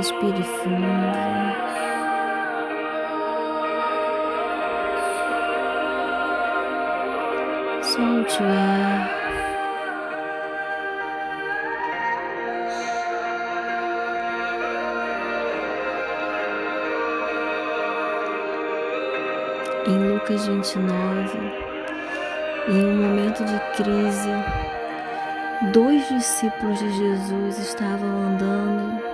Respire fundo. Solte o ar. Em Lucas 29, em um momento de crise, dois discípulos de Jesus estavam andando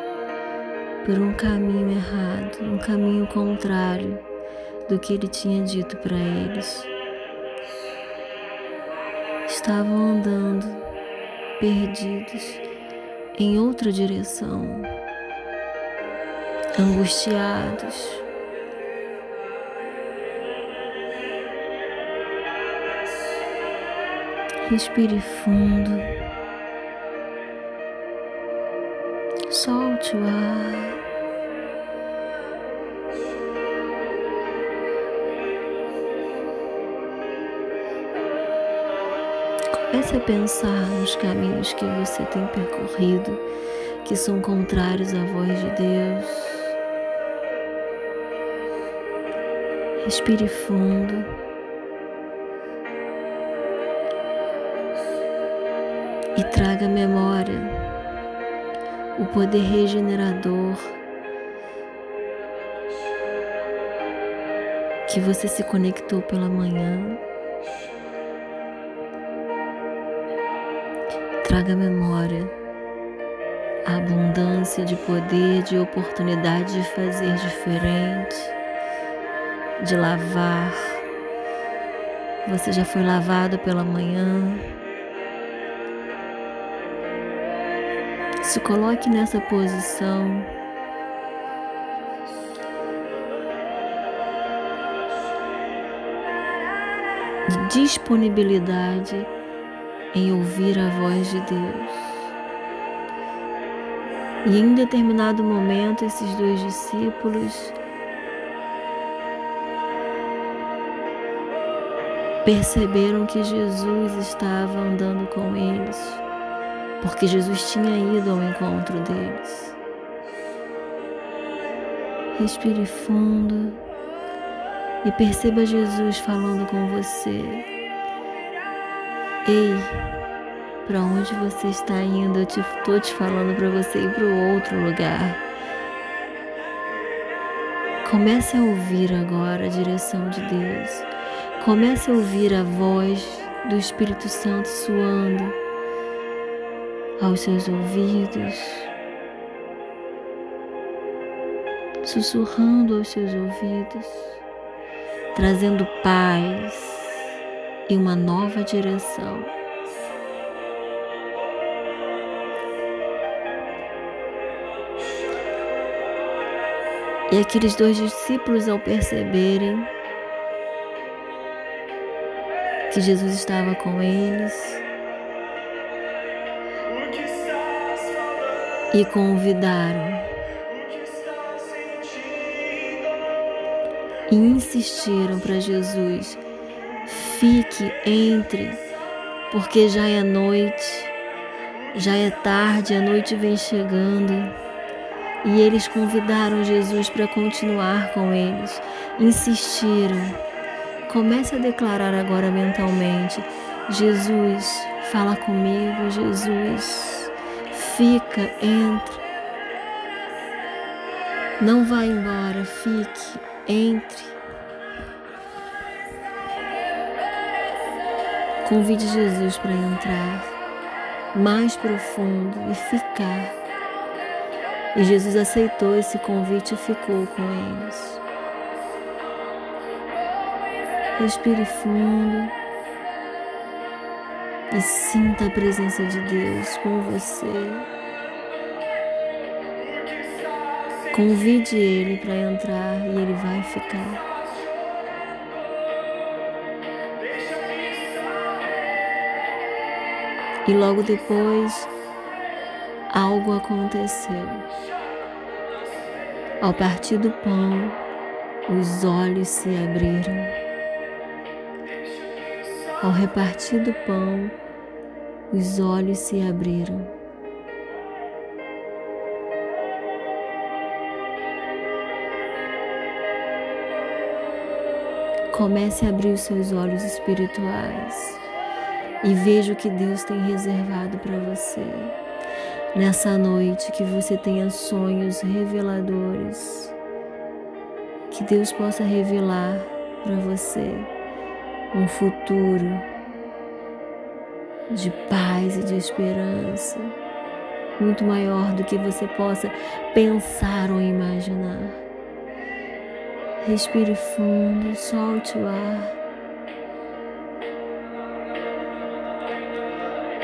por um caminho errado, um caminho contrário do que ele tinha dito para eles. Estavam andando perdidos em outra direção, angustiados. Respire fundo. Solte o ar. Comece a pensar nos caminhos que você tem percorrido, que são contrários à voz de Deus. Respire fundo. E traga memória o poder regenerador que você se conectou pela manhã. Traga memória a abundância de poder, de oportunidade de fazer diferente, de lavar. Você já foi lavado pela manhã. Se coloque nessa posição. De disponibilidade em ouvir a voz de Deus. E em determinado momento, esses dois discípulos perceberam que Jesus estava andando com eles, porque Jesus tinha ido ao encontro deles. Respire fundo e perceba Jesus falando com você. Ei, para onde você está indo? Eu estou te, te falando para você ir para outro lugar. Comece a ouvir agora a direção de Deus. Comece a ouvir a voz do Espírito Santo soando aos seus ouvidos, sussurrando aos seus ouvidos, trazendo paz e uma nova direção. E aqueles dois discípulos, ao perceberem que Jesus estava com eles, e convidaram e insistiram para Jesus Fique, entre, porque já é noite, já é tarde, a noite vem chegando. E eles convidaram Jesus para continuar com eles, insistiram. Comece a declarar agora mentalmente: Jesus, fala comigo, Jesus, fica, entre. Não vá embora, fique, entre. Convide Jesus para entrar mais profundo e ficar. E Jesus aceitou esse convite e ficou com eles. Respire fundo e sinta a presença de Deus com você. Convide Ele para entrar e Ele vai ficar. E logo depois, algo aconteceu. Ao partir do pão, os olhos se abriram. Ao repartir do pão, os olhos se abriram. Comece a abrir os seus olhos espirituais e veja o que Deus tem reservado para você. Nessa noite, que você tenha sonhos reveladores, que Deus possa revelar para você um futuro de paz e de esperança, muito maior do que você possa pensar ou imaginar. Respire fundo, solte o ar.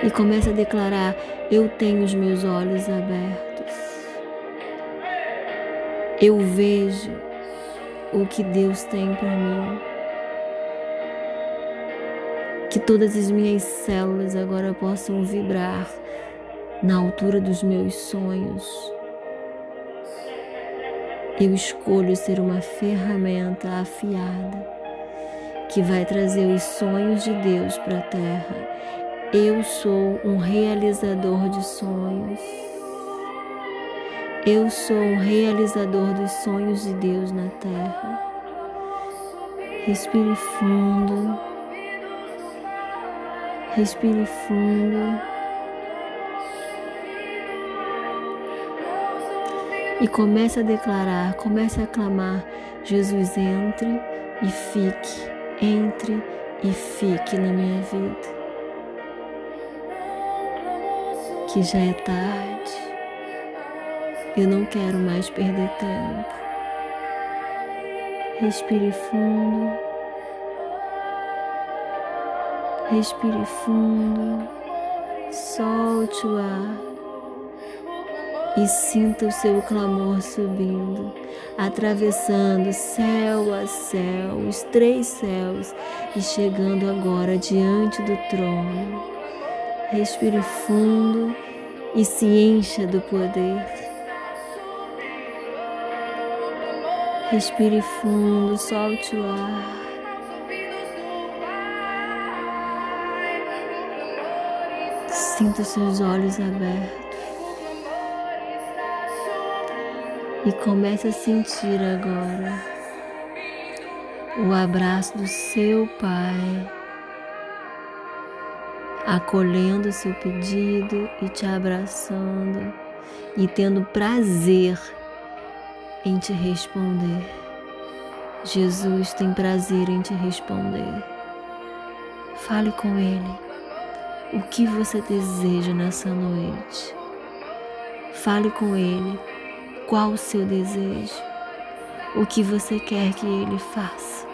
E comece a declarar: Eu tenho os meus olhos abertos. Eu vejo o que Deus tem para mim que todas as minhas células agora possam vibrar na altura dos meus sonhos. Eu escolho ser uma ferramenta afiada que vai trazer os sonhos de Deus para a terra. Eu sou um realizador de sonhos. Eu sou um realizador dos sonhos de Deus na terra. Respire fundo. Respire fundo. E comece a declarar, comece a clamar: Jesus, entre e fique, entre e fique na minha vida. Que já é tarde, eu não quero mais perder tempo. Respire fundo. Respire fundo, solte o ar e sinta o seu clamor subindo, atravessando céu a céu, os três céus e chegando agora diante do trono. Respire fundo e se encha do poder. Respire fundo, solte o ar. Sinta seus olhos abertos e comece a sentir agora o abraço do seu Pai, acolhendo seu pedido e te abraçando e tendo prazer em te responder. Jesus tem prazer em te responder. Fale com Ele o que você deseja nessa noite. Fale com Ele qual o seu desejo, o que você quer que Ele faça.